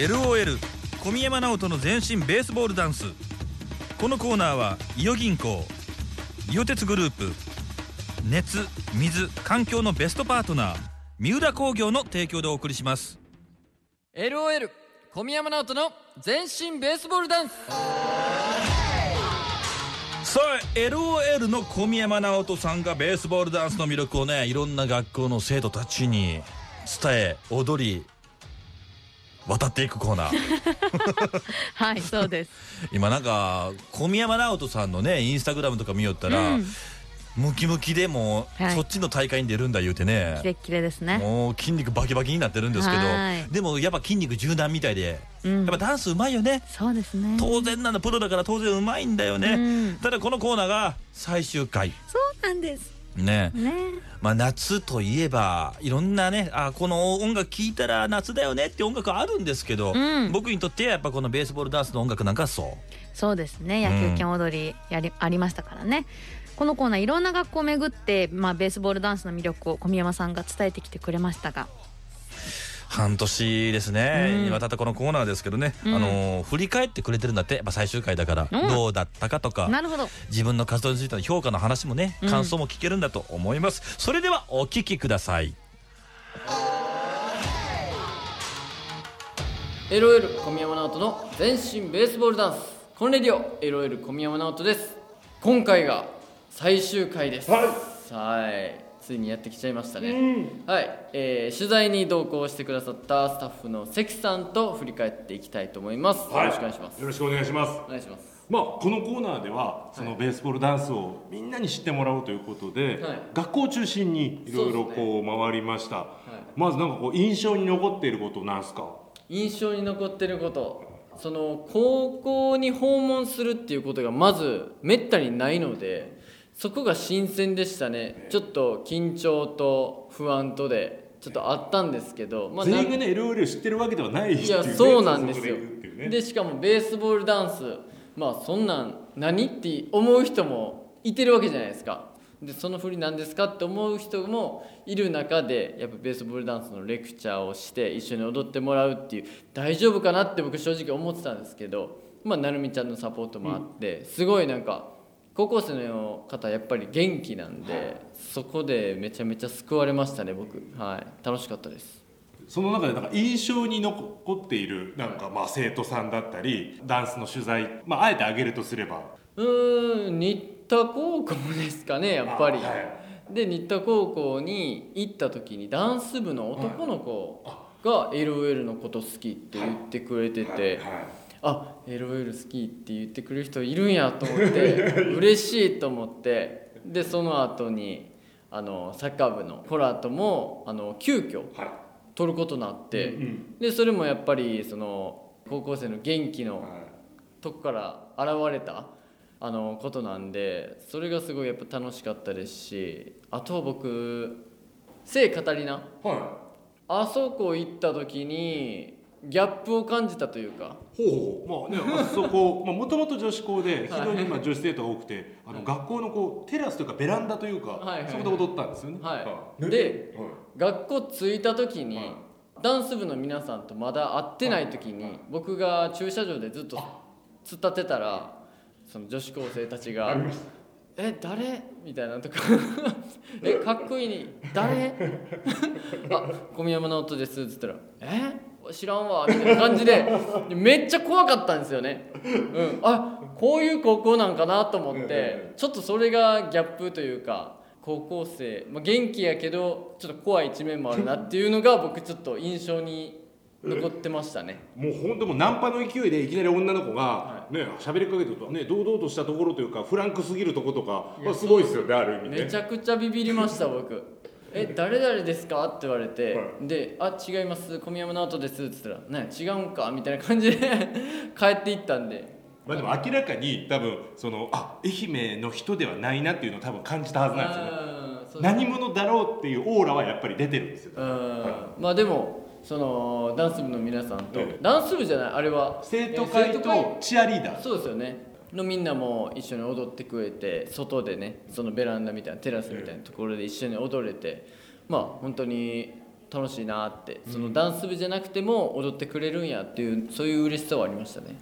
LOL 小宮山直人の全身ベースボールダンス。このコーナーは伊予銀行伊予鉄グループ熱水環境のベストパートナー三浦工業の提供でお送りします。LOL 小宮山直人の全身ベースボールダンス。さあ LOL の小宮山直人さんがベースボールダンスの魅力をねいろんな学校の生徒たちに伝え踊り渡っていくコーナー。はいそうです。今なんか小宮山直人さんのねインスタグラムとか見よったら、うん。ムキムキでもう、はい。そっちの大会に出るんだ言うてね。キレッキレですね。もう筋肉バキバキになってるんですけどはい。でもやっぱ筋肉柔軟みたいで、うん。やっぱダンスうまいよね。そうですね。当然なんだプロだから当然うまいんだよね、うん。ただこのコーナーが最終回。そうなんですね。ね。まあ夏といえばいろんなねあこの音楽聴いたら夏だよねって音楽あるんですけど、うん。僕にとってはやっぱこのベースボールダンスの音楽なんかはそう。そうですね。野球拳踊りやり、ありましたからね。このコーナーいろんな学校を巡って、まあ、ベースボールダンスの魅力を小宮山さんが伝えてきてくれましたが半年ですね、うん。にわたったこのコーナーですけどね、うん。あのー振り返ってくれてるんだって。やっぱ最終回だから、うん。どうだったかとか。なるほど。自分の活動についての評価の話もねうん。感想も聞けるんだと思います、それではお聞きください。LOL 小宮山直人の全身ベースボールダンス。コンレディオ LOL 小宮山直人です。今回が最終回です。はいついにやってきちゃいましたね、はい、えー取材に同行してくださったスタッフの関さんと振り返っていきたいと思います、よろしくお願いします。よろしくお願いします。お願いします。まあ、このコーナーではそのベースボールダンスをみんなに知ってもらおうということで、はい。学校を中心にいろいろこう回りました、まずなんかこう印象に残っていることなんすか？印象に残ってること。その高校に訪問するっていうことがまずめったにないのでそこが新鮮でしたね。ちょっと緊張と不安とでちょっとあったんですけど、まあ、全員がね LOL を知ってるわけではないっていう、ね、いやそうなんですよ。でしかもベースボールダンスまあそんなん何って思う人もいてるわけじゃないですか。でその振りなんですかって思う人もいる中でやっぱベースボールダンスのレクチャーをして一緒に踊ってもらうっていう大丈夫かなって僕正直思ってたんですけどまあなるみちゃんのサポートもあって、すごいなんか高校生の方やっぱり元気なんでそこでめちゃめちゃ救われましたね僕。はい。楽しかったです。その中でなんか印象に残っているなんかまあ生徒さんだったりダンスの取材、まあ、あえて挙げるとすれば。うーん新田高校ですかねやっぱり、あはい。で新田高校に行った時にダンス部の男の子が LOL のこと好きって言ってくれてて、はいあ LOL 好きって言ってくれる人いるんやと思って 嬉しいと思ってでその後にあのサッカー部のコラともあの急遽はい取ることになって、うんでそれもやっぱりその高校生の元気のはい。とこから現れたあのことなんでそれがすごいやっぱ楽しかったですしあと僕聖カタリナ。はあそこ行った時にギャップを感じたというか。い、ほうほう。まあねあそこもともと女子校で非常にまあ女子生徒が多くてあの学校のこうテラスというかベランダというか、はいはいそこで踊ったんですよね。はい。ねではい。学校着いた時に、はい。ダンス部の皆さんとまだ会ってない時に、僕が駐車場でずっと突っ立ってたらその女子高生たちが「え誰?」みたいなとか「えかっこいい。に誰? 」あ小宮山直人です」っつったら「え？知らんわ」みたいな感じでめっちゃ怖かったんですよね。うん、あこういう高校なんかなと思ってちょっとそれがギャップというか高校生、まあ、元気やけどちょっと怖い一面もあるなっていうのが僕ちょっと印象に残ってましたね。もう本当もうナンパの勢いでいきなり女の子がはね喋りかけてるとね堂々としたところというかフランクすぎるところとかまあすごいですよねある意味ね。めちゃくちゃビビりました僕え誰々ですか?」って言われて、はで「あ違います。小宮山直人です」っつったら「ね違うんか」みたいな感じで 帰っていったんで。まあでも明らかに多分そのあ愛媛の人ではないなっていうのを多分感じたはずなんですよね。何者だろうっていうオーラはやっぱり出てるんですようん。まあでもそのダンス部の皆さんと、ええ。ダンス部じゃない？あれは。生徒会とチアリーダー。そうですよねのみんなも一緒に踊ってくれて外でねそのベランダみたいなテラスみたいなところで一緒に踊れてまあ本当に楽しいなってそのダンス部じゃなくても踊ってくれるんやっていうそういう嬉しさはありましたね。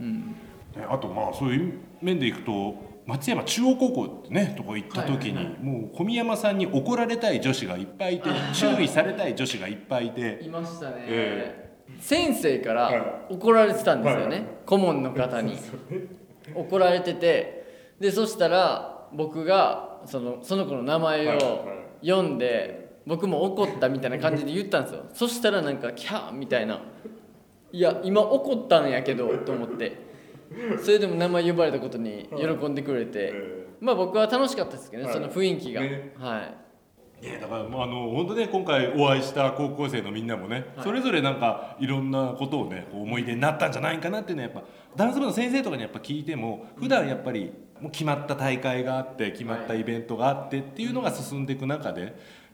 うん。ねあとまあそういう面でいくと松山中央高校ってねとこ行った時に、はいはいもう小宮山さんに怒られたい女子がいっぱいいて 注意されたい女子がいっぱいいて。いましたね、え先生から怒られてたんですよね、はい。顧問の方に 怒られててでそしたら僕がそのその子の名前はいを読んで僕も怒ったみたいな感じで言ったんですよ。そしたらなんかキャーみたいな。いや今怒ったんやけどと思って。それでも名前呼ばれたことに喜んでくれて。まあ僕は楽しかったですけどね、はい。その雰囲気が、ね。はい。ね、だからもうあの本当ね今回お会いした高校生のみんなもね、はい。それぞれなんかいろんなことをね思い出になったんじゃないかなっていうのはやっぱダンス部の先生とかにやっぱ聞いても普段やっぱりもう決まった大会があって決まったイベントがあってっていうのが進んでいく中でや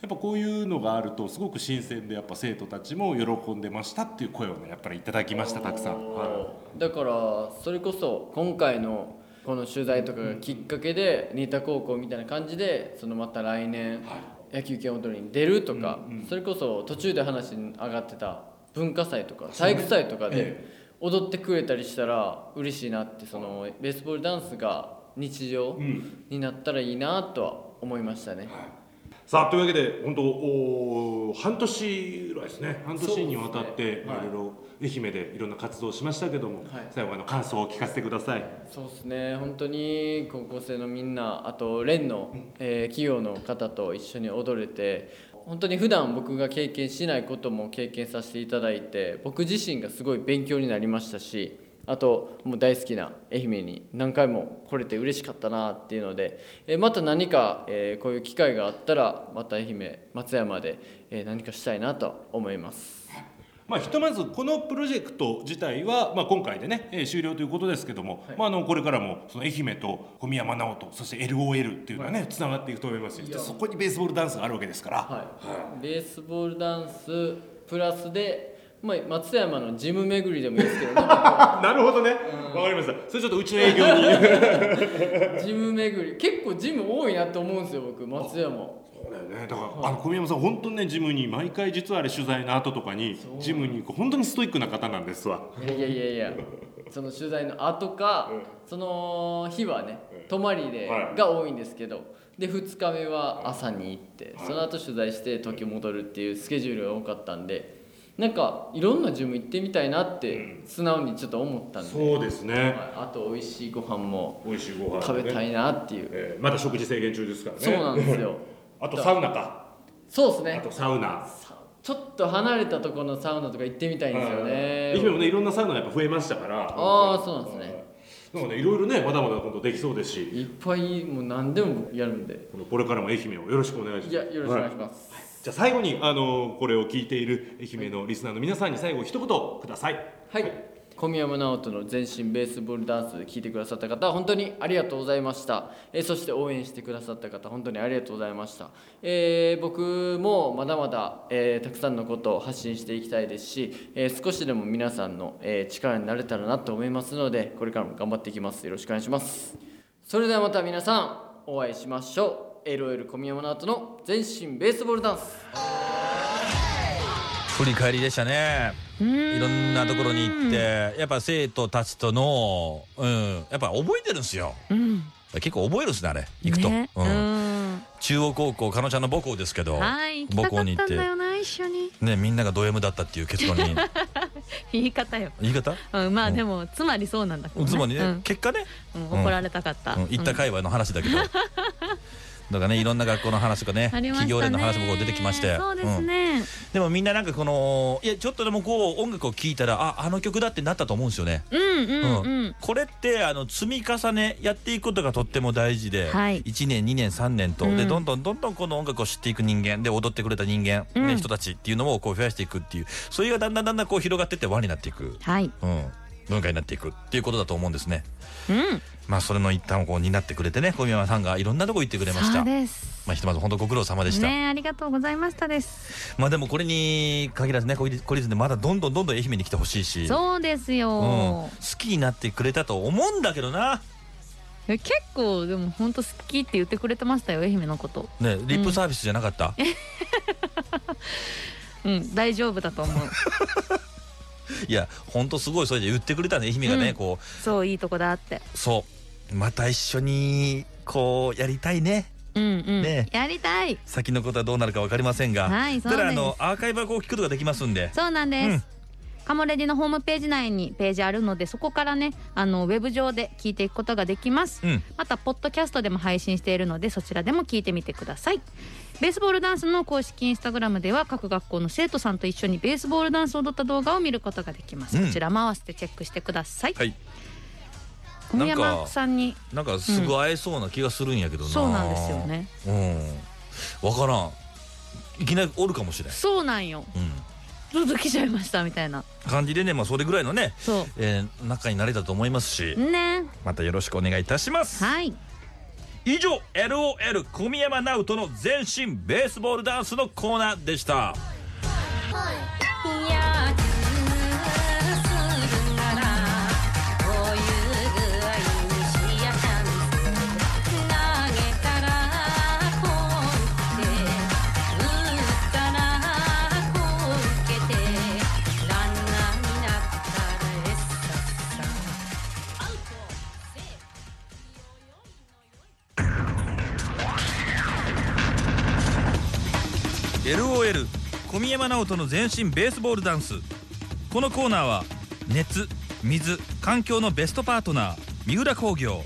っぱこういうのがあるとすごく新鮮でやっぱ生徒たちも喜んでましたっていう声をねやっぱりいただきましたたくさん。はだからそれこそ今回のこの取材とかがきっかけで新田高校みたいな感じでそのまた来年野球拳踊りに出るとかそれこそ途中で話に上がってた文化祭とか体育祭とかで踊ってくれたりしたら嬉しいなってそのベースボールダンスが日常うん。になったらいいなとは思いましたね。さあというわけで本当おー半年ぐらいですね。半年にわたってね。はい。ろいろ愛媛でいろんな活動をしましたけども、はい。最後あの感想を聞かせてください。そうですね。本当に高校生のみんなあと連の、えー企業の方と一緒に踊れて本当に普段僕が経験しないことも経験させていただいて僕自身がすごい勉強になりましたしあともう大好きな愛媛に何回も来れて嬉しかったなっていうので、えまた何か、えこういう機会があったらまた愛媛松山で、え何かしたいなと思います。まあ、ひとまずこのプロジェクト自体は、まあ、今回でね、えー終了ということですけども、まあ、あのこれからもその愛媛と小宮山直人そして LOL っていうのはねつながっていくと思いますよ。いや。そこにベースボールダンスがあるわけですから、はい、ベースボールダンスプラスで、まあ、松山のジム巡りでもいいですけどね。なるほどね。わ、かりました。それちょっとうちの営業に。ジム巡り。結構ジム多いなって思うんですよ僕。松山だよね。だから、あの小宮山さん本当にねジムに毎回実はあれ取材の後とかにジムに行く本当にストイックな方なんですわ。いやいやいやいや。その取材の後か、その日はね泊まりで、はい。が多いんですけどで2日目は朝に行って、その後取材して東京戻るっていうスケジュールが多かったんでなんかいろんなジム行ってみたいなって素直にちょっと思ったんで、そうですね。はい。あと美味しいご飯も美味しいご飯、ね、食べたいなっていう、えーまだ食事制限中ですからね。そうなんですよ あとサウナか。そうですね。あとサウナ。さちょっと離れたところのサウナとか行ってみたいんですよね。愛媛もねいろんなサウナやっぱ増えましたから。ああそうなんですね。なん。かねいろいろねまだまだ本当できそうですし。いっぱいもう何でもやるんで。これからも愛媛をよろしくお願いします。いやよろしくお願いしはます、じゃあ最後にあのこれを聞いている愛媛のリスナーの皆さんに最後一言ください。はい、小宮山直人の全身ベースボールダンス聞いてくださった方本当にありがとうございました、えそして応援してくださった方本当にありがとうございました、えー僕もまだまだ、えーたくさんのことを発信していきたいですし、えー少しでも皆さんの、え力になれたらなと思いますのでこれからも頑張っていきます。よろしくお願いします。それではまた皆さんお会いしましょう。LOL 小宮山直人の全身ベースボールダンス。振り返りでしたね。いろんなところに行ってやっぱ生徒たちとのうん。やっぱ覚えてるんですよ。うん。結構覚えるんですねあれ。行くと、ね。ううん。ん中央高校彼女ちゃんの母校ですけどはい行きたかったんだよな一緒に。ねみんながド M だったっていう結論に。言い方よ。言い方？うんまあでもつまりそうなんだけどね。つまりね、うん。結果ね、うん怒られたかった。うん、行った界隈の話だけど、だからねいろんな学校の話とかねね。企業連の話もこう出てきまして。そうですん。ねでもみんななんかこのいやちょっとでもこう音楽を聴いたらああの曲だってなったと思うんですよね。うんうんうん。これってあの積み重ねやっていくことがとっても大事で、はい。1年2年3年と、うん。でどんどんどんどんこの音楽を知っていく人間で踊ってくれた人間、うん。ね、人たちっていうのをこう増やしていくっていうそれがだんだんだんだんこう広がっていって輪になっていく、はい。うん、文化になっていくっていうことだと思うんですね。うん。まあそれの一端をこう担ってくれてね小宮山さんがいろんなとこ行ってくれました。まあひとまず本当ご苦労様でした、ねありがとうございましたです。まあでもこれに限らずねコリコリズンでまだどんどんどんどん愛媛に来てほしいし。そうですうん、よ好きになってくれたと思うんだけどな。え結構でも本当好きって言ってくれてましたよ愛媛のこと。ねリップサービスじゃなかった、うん 大丈夫だと思う いや本当すごいそれで言ってくれたね愛媛がね、うん。こそういいとこだって。うそう。また一緒にこうやりたいね。うんうん、ね。やりたい。先のことはどうなるか分かりませんが、はいそうです。ただあのアーカイブはこう聞くことができますんで。そうなんです、うんカモレディのホームページ内にページあるのでそこからねあのウェブ上で聞いていくことができます、うん。またポッドキャストでも配信しているのでそちらでも聞いてみてください。ベースボールダンスの公式インスタグラムでは各学校の生徒さんと一緒にベースボールダンスを踊った動画を見ることができます、うん。こちらも合わせてチェックしてください、はい。小山さんになんかすぐ会えそうな気がするんやけどな、そうなんですよね。うん。分からん。いきなりおるかもしれん、そうなんよ。うん、ずっと来ちゃいましたみたいな。感じでねまあそれぐらいのね、そえー仲になれたと思いますしうね。またよろしくお願いいたします。はい。以上 LOL 小宮山直人の全身ベースボールダンスのコーナーでした「LOL 小宮山直人の全身ベースボールダンス」このコーナーは熱水環境のベストパートナー三浦工業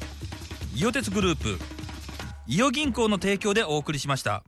伊予鉄グループ伊予銀行の提供でお送りしました。